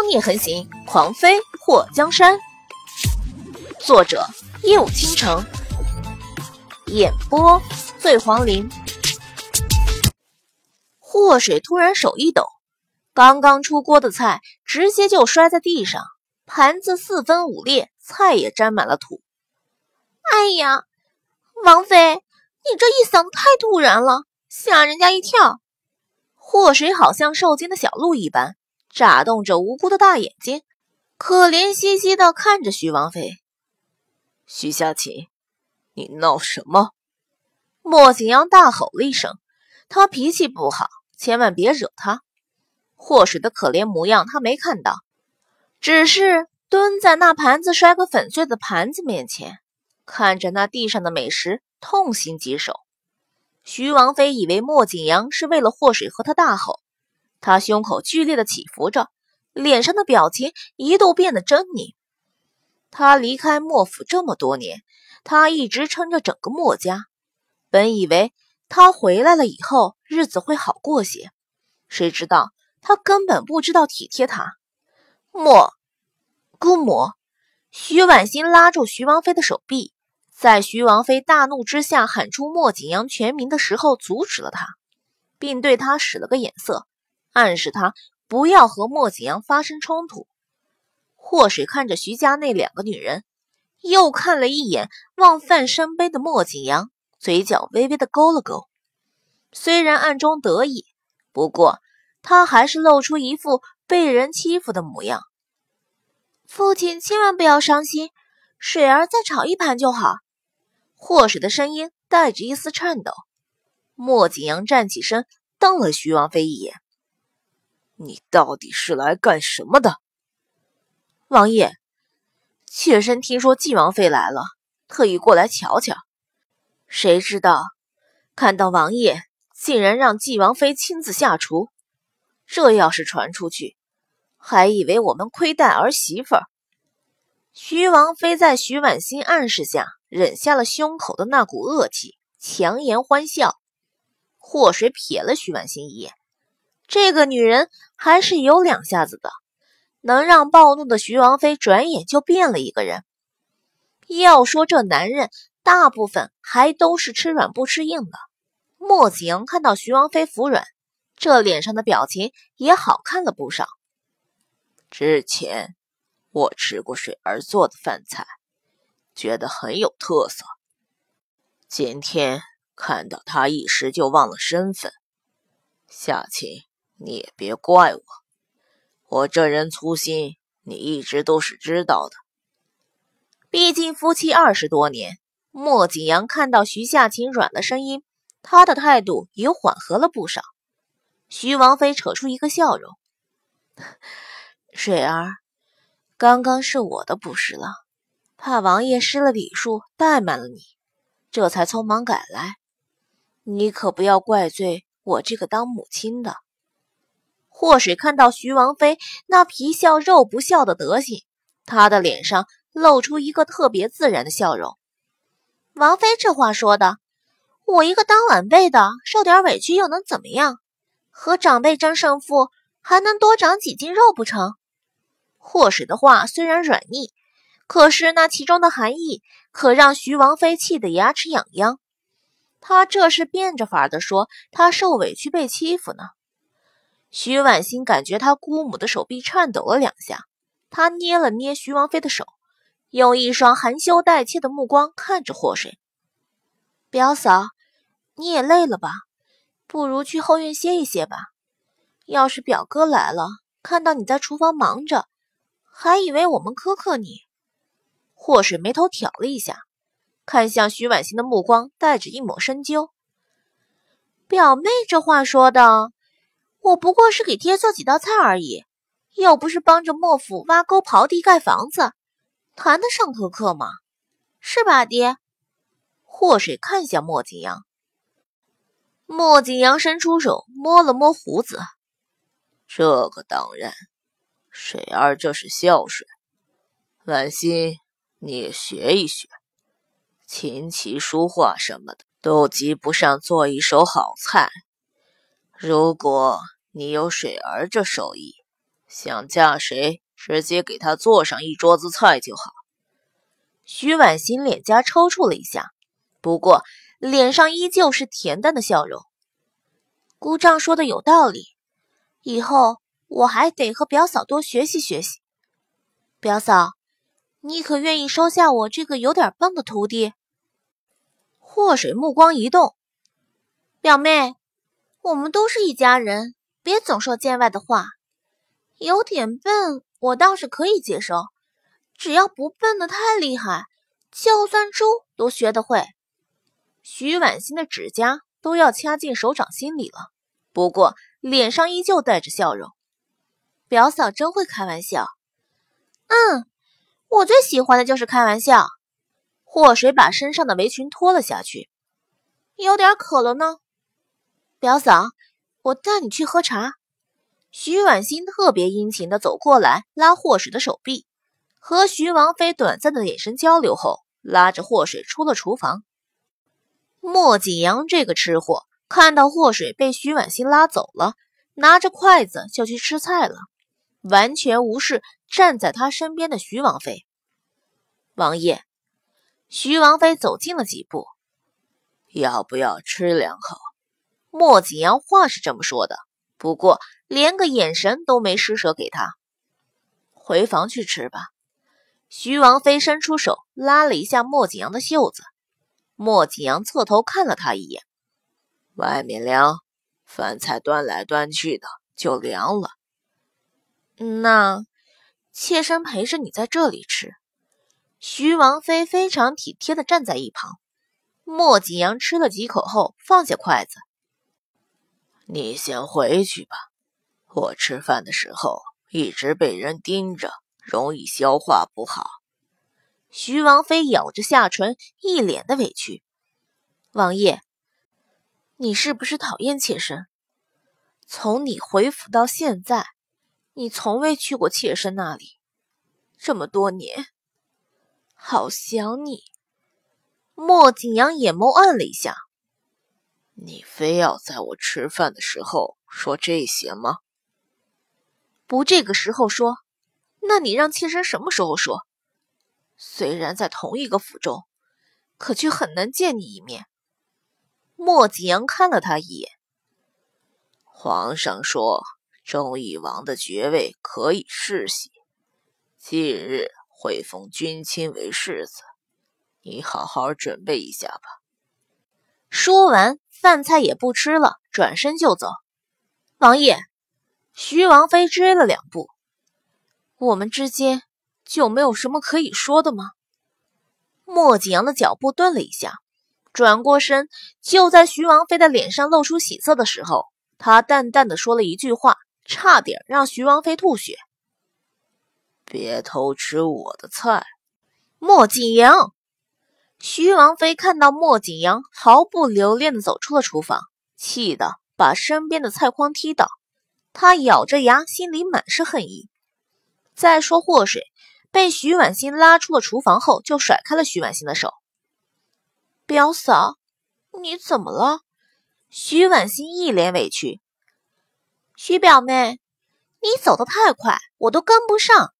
汤孽横行，狂妃祸江山。作者：夜舞倾城，演播：醉黄林。祸水突然手一抖，刚刚出锅的菜直接就摔在地上，盘子四分五裂，菜也沾满了土。哎呀，王妃，你这一嗓子太突然了，吓人家一跳。祸水好像受惊的小鹿一般。眨动着无辜的大眼睛，可怜兮兮的看着徐王妃。徐夏琴，你闹什么？莫景阳大吼了一声：“他脾气不好，千万别惹他。”祸水的可怜模样他没看到，只是蹲在那盘子摔个粉碎的盘子面前，看着那地上的美食，痛心疾首。徐王妃以为莫景阳是为了祸水和他大吼。他胸口剧烈的起伏着，脸上的表情一度变得狰狞。他离开莫府这么多年，他一直撑着整个莫家。本以为他回来了以后日子会好过些，谁知道他根本不知道体贴他。莫姑母，徐婉欣拉住徐王妃的手臂，在徐王妃大怒之下喊出莫景阳全名的时候，阻止了他，并对他使了个眼色。暗示他不要和莫景阳发生冲突。祸水看着徐家那两个女人，又看了一眼望饭生悲的莫景阳，嘴角微微的勾了勾。虽然暗中得意，不过他还是露出一副被人欺负的模样。父亲千万不要伤心，水儿再炒一盘就好。祸水的声音带着一丝颤抖。莫景阳站起身，瞪了徐王妃一眼。你到底是来干什么的，王爷？妾身听说纪王妃来了，特意过来瞧瞧。谁知道，看到王爷竟然让纪王妃亲自下厨，这要是传出去，还以为我们亏待儿媳妇。徐王妃在徐婉欣暗示下，忍下了胸口的那股恶气，强颜欢笑。祸水瞥了徐婉心一眼。这个女人还是有两下子的，能让暴怒的徐王妃转眼就变了一个人。要说这男人，大部分还都是吃软不吃硬的。莫子阳看到徐王妃服软，这脸上的表情也好看了不少。之前我吃过水儿做的饭菜，觉得很有特色。今天看到他，一时就忘了身份。夏晴。你也别怪我，我这人粗心，你一直都是知道的。毕竟夫妻二十多年，莫景阳看到徐夏晴软了声音，他的态度也缓和了不少。徐王妃扯出一个笑容：“水儿，刚刚是我的不是了，怕王爷失了礼数，怠慢了你，这才匆忙赶来。你可不要怪罪我这个当母亲的。”祸水看到徐王妃那皮笑肉不笑的德行，她的脸上露出一个特别自然的笑容。王妃这话说的，我一个当晚辈的，受点委屈又能怎么样？和长辈争胜负，还能多长几斤肉不成？祸水的话虽然软腻，可是那其中的含义可让徐王妃气得牙齿痒痒。她这是变着法的说她受委屈被欺负呢。徐婉欣感觉她姑母的手臂颤抖了两下，她捏了捏徐王妃的手，用一双含羞带怯的目光看着祸水。表嫂，你也累了吧？不如去后院歇一歇吧。要是表哥来了，看到你在厨房忙着，还以为我们苛刻你。祸水眉头挑了一下，看向徐婉欣的目光带着一抹深究。表妹这话说的。我不过是给爹做几道菜而已，又不是帮着莫府挖沟、刨地、盖房子，谈得上苛刻吗？是吧，爹？祸水看向莫景阳，莫景阳伸出手摸了摸胡子，这个当然，水儿这是孝顺。婉心，你也学一学，琴棋书画什么的都及不上做一手好菜。如果你有水儿这手艺，想嫁谁，直接给他做上一桌子菜就好。徐婉欣脸颊抽搐了一下，不过脸上依旧是恬淡的笑容。姑丈说的有道理，以后我还得和表嫂多学习学习。表嫂，你可愿意收下我这个有点笨的徒弟？祸水目光一动，表妹，我们都是一家人，别总说见外的话。有点笨，我倒是可以接受，只要不笨的太厉害，就算猪都学得会。徐婉欣的指甲都要掐进手掌心里了，不过脸上依旧带着笑容。表嫂真会开玩笑。嗯，我最喜欢的就是开玩笑。祸水把身上的围裙脱了下去，有点渴了呢。表嫂，我带你去喝茶。徐婉欣特别殷勤的走过来，拉霍水的手臂，和徐王妃短暂的眼神交流后，拉着霍水出了厨房。莫景阳这个吃货看到祸水被徐婉欣拉走了，拿着筷子就去吃菜了。完全无视站在他身边的徐王妃。王爷，徐王妃走近了几步，要不要吃两口？莫景阳话是这么说的，不过连个眼神都没施舍给他。回房去吃吧。徐王妃伸出手拉了一下莫景阳的袖子，莫景阳侧头看了他一眼。外面凉，饭菜端来端去的就凉了。那妾身陪着你在这里吃。徐王妃非常体贴的站在一旁。莫景阳吃了几口后放下筷子：“你先回去吧，我吃饭的时候一直被人盯着，容易消化不好。”徐王妃咬着下唇，一脸的委屈：“王爷，你是不是讨厌妾身？从你回府到现在。”你从未去过妾身那里，这么多年，好想你。莫景阳眼眸暗了一下，你非要在我吃饭的时候说这些吗？不这个时候说，那你让妾身什么时候说？虽然在同一个府中，可却很难见你一面。莫景阳看了他一眼，皇上说。周懿王的爵位可以世袭，近日会封君亲为世子，你好好准备一下吧。说完，饭菜也不吃了，转身就走。王爷，徐王妃追了两步，我们之间就没有什么可以说的吗？莫景阳的脚步顿了一下，转过身，就在徐王妃的脸上露出喜色的时候，他淡淡的说了一句话。差点让徐王妃吐血！别偷吃我的菜，莫景阳。徐王妃看到莫景阳毫不留恋的走出了厨房，气得把身边的菜筐踢倒。她咬着牙，心里满是恨意。再说祸水被徐婉欣拉出了厨房后，就甩开了徐婉欣的手。表嫂，你怎么了？徐婉欣一脸委屈。徐表妹，你走得太快，我都跟不上。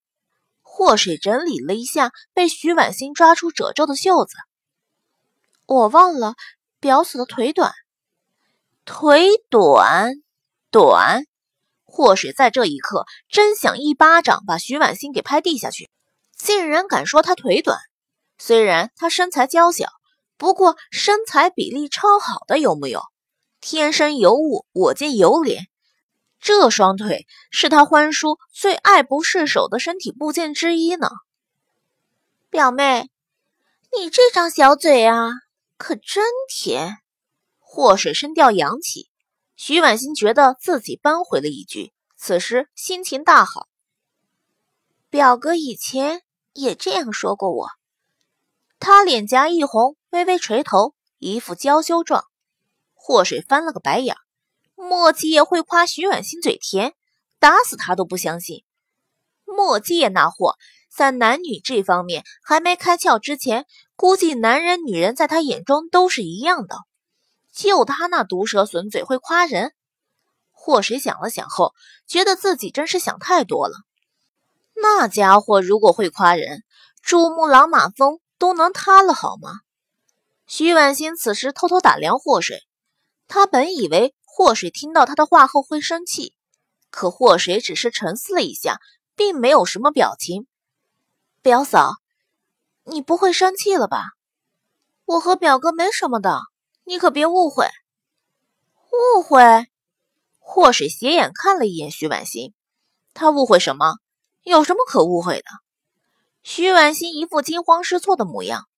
祸水整理了一下被徐婉欣抓出褶皱的袖子，我忘了表嫂的腿短，腿短短。祸水在这一刻真想一巴掌把徐婉欣给拍地下去，竟然敢说她腿短。虽然她身材娇小，不过身材比例超好的有木有？天生尤物，我见犹怜。这双腿是他欢叔最爱不释手的身体部件之一呢。表妹，你这张小嘴啊，可真甜。祸水声调扬起，徐婉欣觉得自己扳回了一局，此时心情大好。表哥以前也这样说过我。他脸颊一红，微微垂头，一副娇羞状。祸水翻了个白眼。莫七爷会夸徐婉欣嘴甜，打死他都不相信。莫七爷那货在男女这方面还没开窍之前，估计男人女人在他眼中都是一样的。就他那毒舌损嘴会夸人，祸水想了想后，觉得自己真是想太多了。那家伙如果会夸人，珠穆朗玛峰都能塌了，好吗？徐婉欣此时偷偷打量祸水，他本以为祸水听到他的话后会生气，可祸水只是沉思了一下，并没有什么表情。表嫂，你不会生气了吧？我和表哥没什么的，你可别误会。误会？祸水斜眼看了一眼徐婉欣，他误会什么？有什么可误会的？徐婉欣一副惊慌失措的模样。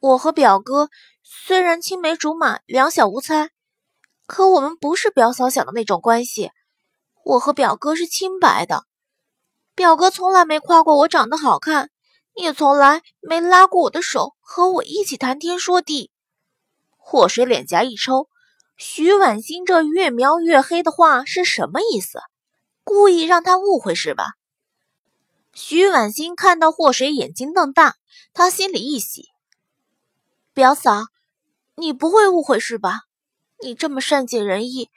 我和表哥虽然青梅竹马、两小无猜，可我们不是表嫂想的那种关系。我和表哥是清白的，表哥从来没夸过我长得好看，也从来没拉过我的手和我一起谈天说地。祸水脸颊一抽，徐婉欣这越描越黑的话是什么意思？故意让他误会是吧？徐婉欣看到祸水眼睛瞪大，她心里一喜。表嫂，你不会误会是吧？你这么善解人意，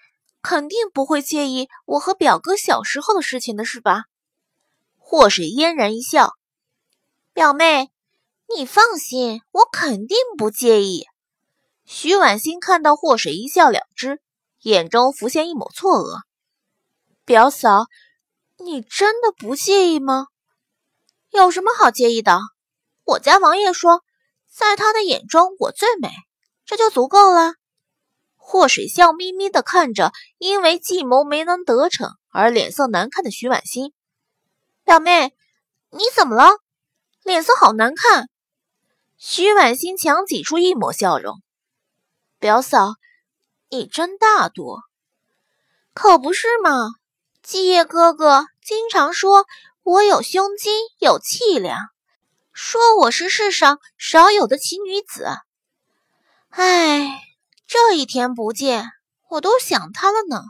肯定不会介意我和表哥小时候的事情的是吧？祸水嫣然一笑，表妹，你放心，我肯定不介意。徐婉欣看到祸水一笑了之，眼中浮现一抹错愕。表嫂，你真的不介意吗？有什么好介意的？我家王爷说。在他的眼中，我最美，这就足够了。祸水笑眯眯地看着因为计谋没能得逞而脸色难看的徐婉欣，表妹，你怎么了？脸色好难看。徐婉欣强挤出一抹笑容，表嫂，你真大度，可不是嘛？继业哥哥经常说我有胸襟，有气量。说我是世上少有的奇女子，哎，这一天不见，我都想他了呢。